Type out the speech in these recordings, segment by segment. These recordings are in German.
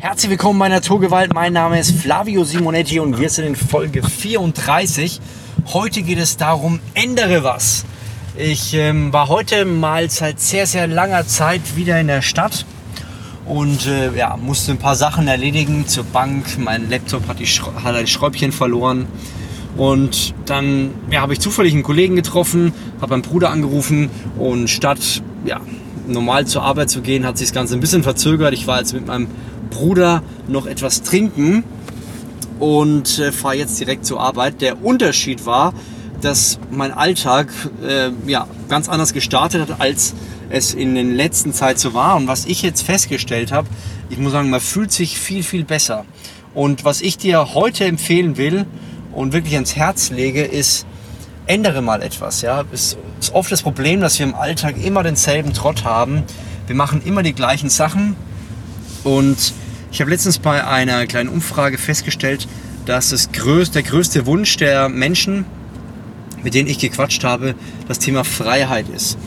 Herzlich willkommen bei Naturgewalt. Mein Name ist Flavio Simonetti und wir sind in Folge 34. Heute geht es darum, ändere was. Ich ähm, war heute mal seit sehr, sehr langer Zeit wieder in der Stadt und äh, ja, musste ein paar Sachen erledigen zur Bank. Mein Laptop hat die, hat die Schräubchen verloren. Und dann ja, habe ich zufällig einen Kollegen getroffen, habe meinen Bruder angerufen und statt ja, normal zur Arbeit zu gehen, hat sich das Ganze ein bisschen verzögert. Ich war jetzt mit meinem Bruder noch etwas trinken und äh, fahre jetzt direkt zur Arbeit. Der Unterschied war, dass mein Alltag äh, ja, ganz anders gestartet hat, als es in den letzten Zeit so war. Und was ich jetzt festgestellt habe, ich muss sagen, man fühlt sich viel, viel besser. Und was ich dir heute empfehlen will und wirklich ans Herz lege, ist, ändere mal etwas. Ja, es ist oft das Problem, dass wir im Alltag immer denselben Trott haben. Wir machen immer die gleichen Sachen. Und ich habe letztens bei einer kleinen Umfrage festgestellt, dass das größte, der größte Wunsch der Menschen, mit denen ich gequatscht habe, das Thema Freiheit ist.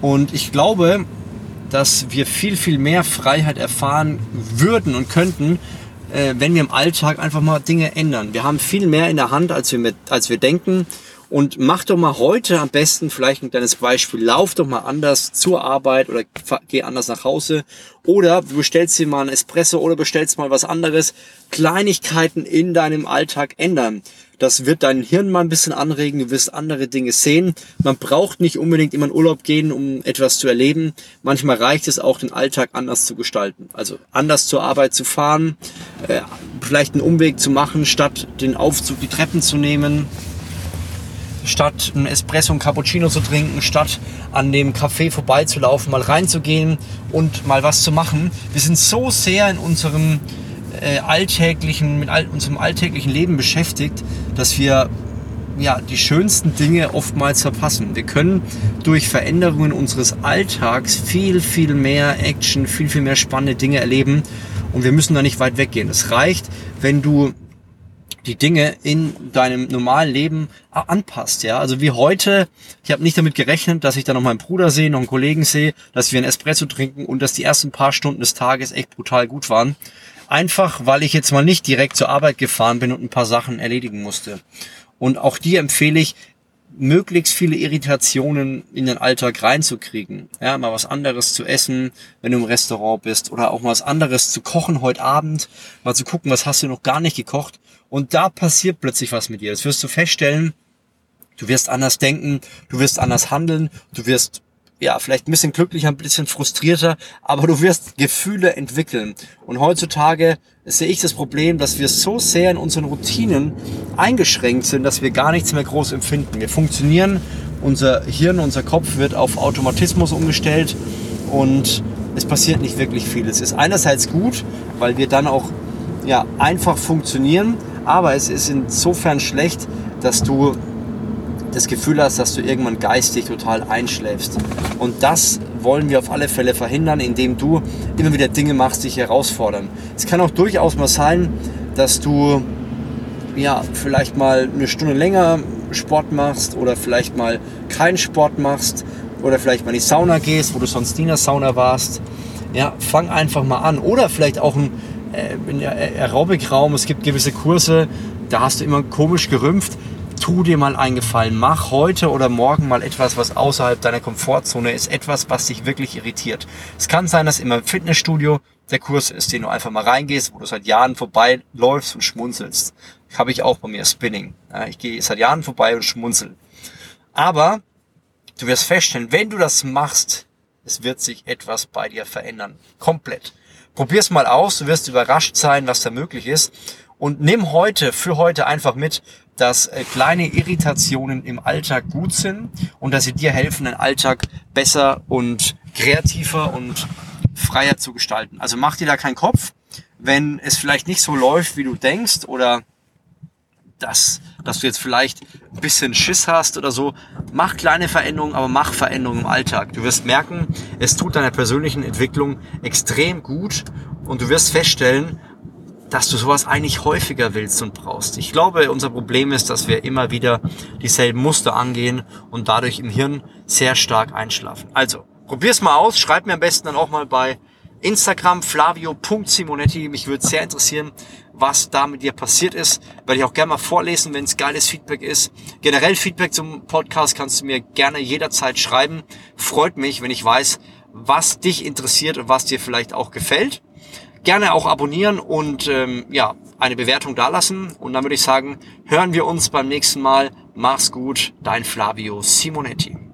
Und ich glaube, dass wir viel, viel mehr Freiheit erfahren würden und könnten, äh, wenn wir im Alltag einfach mal Dinge ändern. Wir haben viel mehr in der Hand, als wir, mit, als wir denken. Und mach doch mal heute am besten vielleicht ein kleines Beispiel. Lauf doch mal anders zur Arbeit oder geh anders nach Hause. Oder du bestellst dir mal ein Espresso oder bestellst mal was anderes. Kleinigkeiten in deinem Alltag ändern. Das wird dein Hirn mal ein bisschen anregen. Du wirst andere Dinge sehen. Man braucht nicht unbedingt immer in Urlaub gehen, um etwas zu erleben. Manchmal reicht es auch, den Alltag anders zu gestalten. Also anders zur Arbeit zu fahren, äh, vielleicht einen Umweg zu machen, statt den Aufzug, die Treppen zu nehmen statt ein Espresso und Cappuccino zu trinken, statt an dem Café vorbeizulaufen, mal reinzugehen und mal was zu machen. Wir sind so sehr in unserem äh, alltäglichen, mit all, unserem alltäglichen Leben beschäftigt, dass wir ja, die schönsten Dinge oftmals verpassen. Wir können durch Veränderungen unseres Alltags viel, viel mehr Action, viel, viel mehr spannende Dinge erleben und wir müssen da nicht weit weggehen. Es reicht, wenn du die Dinge in deinem normalen Leben anpasst. Ja, also wie heute. Ich habe nicht damit gerechnet, dass ich dann noch meinen Bruder sehe, noch einen Kollegen sehe, dass wir ein Espresso trinken und dass die ersten paar Stunden des Tages echt brutal gut waren. Einfach, weil ich jetzt mal nicht direkt zur Arbeit gefahren bin und ein paar Sachen erledigen musste. Und auch dir empfehle ich, möglichst viele Irritationen in den Alltag reinzukriegen. Ja, mal was anderes zu essen, wenn du im Restaurant bist oder auch mal was anderes zu kochen heute Abend, mal zu gucken, was hast du noch gar nicht gekocht und da passiert plötzlich was mit dir. Das wirst du feststellen. Du wirst anders denken, du wirst anders handeln, du wirst ja, vielleicht ein bisschen glücklicher, ein bisschen frustrierter, aber du wirst Gefühle entwickeln. Und heutzutage sehe ich das Problem, dass wir so sehr in unseren Routinen eingeschränkt sind, dass wir gar nichts mehr groß empfinden. Wir funktionieren, unser Hirn, unser Kopf wird auf Automatismus umgestellt und es passiert nicht wirklich viel. Es ist einerseits gut, weil wir dann auch ja, einfach funktionieren, aber es ist insofern schlecht, dass du das Gefühl hast, dass du irgendwann geistig total einschläfst. Und das wollen wir auf alle Fälle verhindern, indem du immer wieder Dinge machst, die dich herausfordern. Es kann auch durchaus mal sein, dass du ja, vielleicht mal eine Stunde länger Sport machst oder vielleicht mal keinen Sport machst oder vielleicht mal in die Sauna gehst, wo du sonst nie in der Sauna warst. Ja, fang einfach mal an. Oder vielleicht auch ein äh, Aerobic-Raum, es gibt gewisse Kurse, da hast du immer komisch gerümpft. Tu dir mal einen Gefallen. Mach heute oder morgen mal etwas, was außerhalb deiner Komfortzone ist. Etwas, was dich wirklich irritiert. Es kann sein, dass immer im Fitnessstudio der Kurs ist, den du einfach mal reingehst, wo du seit Jahren vorbei läufst und schmunzelst. Habe ich auch bei mir, Spinning. Ich gehe seit Jahren vorbei und schmunzel. Aber du wirst feststellen, wenn du das machst, es wird sich etwas bei dir verändern. Komplett. Probier's mal aus, du wirst überrascht sein, was da möglich ist. Und nimm heute, für heute einfach mit, dass äh, kleine Irritationen im Alltag gut sind und dass sie dir helfen, den Alltag besser und kreativer und freier zu gestalten. Also mach dir da keinen Kopf, wenn es vielleicht nicht so läuft, wie du denkst oder dass, dass du jetzt vielleicht ein bisschen Schiss hast oder so. Mach kleine Veränderungen, aber mach Veränderungen im Alltag. Du wirst merken, es tut deiner persönlichen Entwicklung extrem gut und du wirst feststellen, dass du sowas eigentlich häufiger willst und brauchst. Ich glaube, unser Problem ist, dass wir immer wieder dieselben Muster angehen und dadurch im Hirn sehr stark einschlafen. Also, probier's mal aus, schreib mir am besten dann auch mal bei Instagram flavio.simonetti. Mich würde sehr interessieren, was da mit dir passiert ist. Werde ich auch gerne mal vorlesen, wenn es geiles Feedback ist. Generell Feedback zum Podcast kannst du mir gerne jederzeit schreiben. Freut mich, wenn ich weiß, was dich interessiert und was dir vielleicht auch gefällt. Gerne auch abonnieren und ähm, ja, eine Bewertung dalassen. Und dann würde ich sagen, hören wir uns beim nächsten Mal. Mach's gut, dein Flavio Simonetti.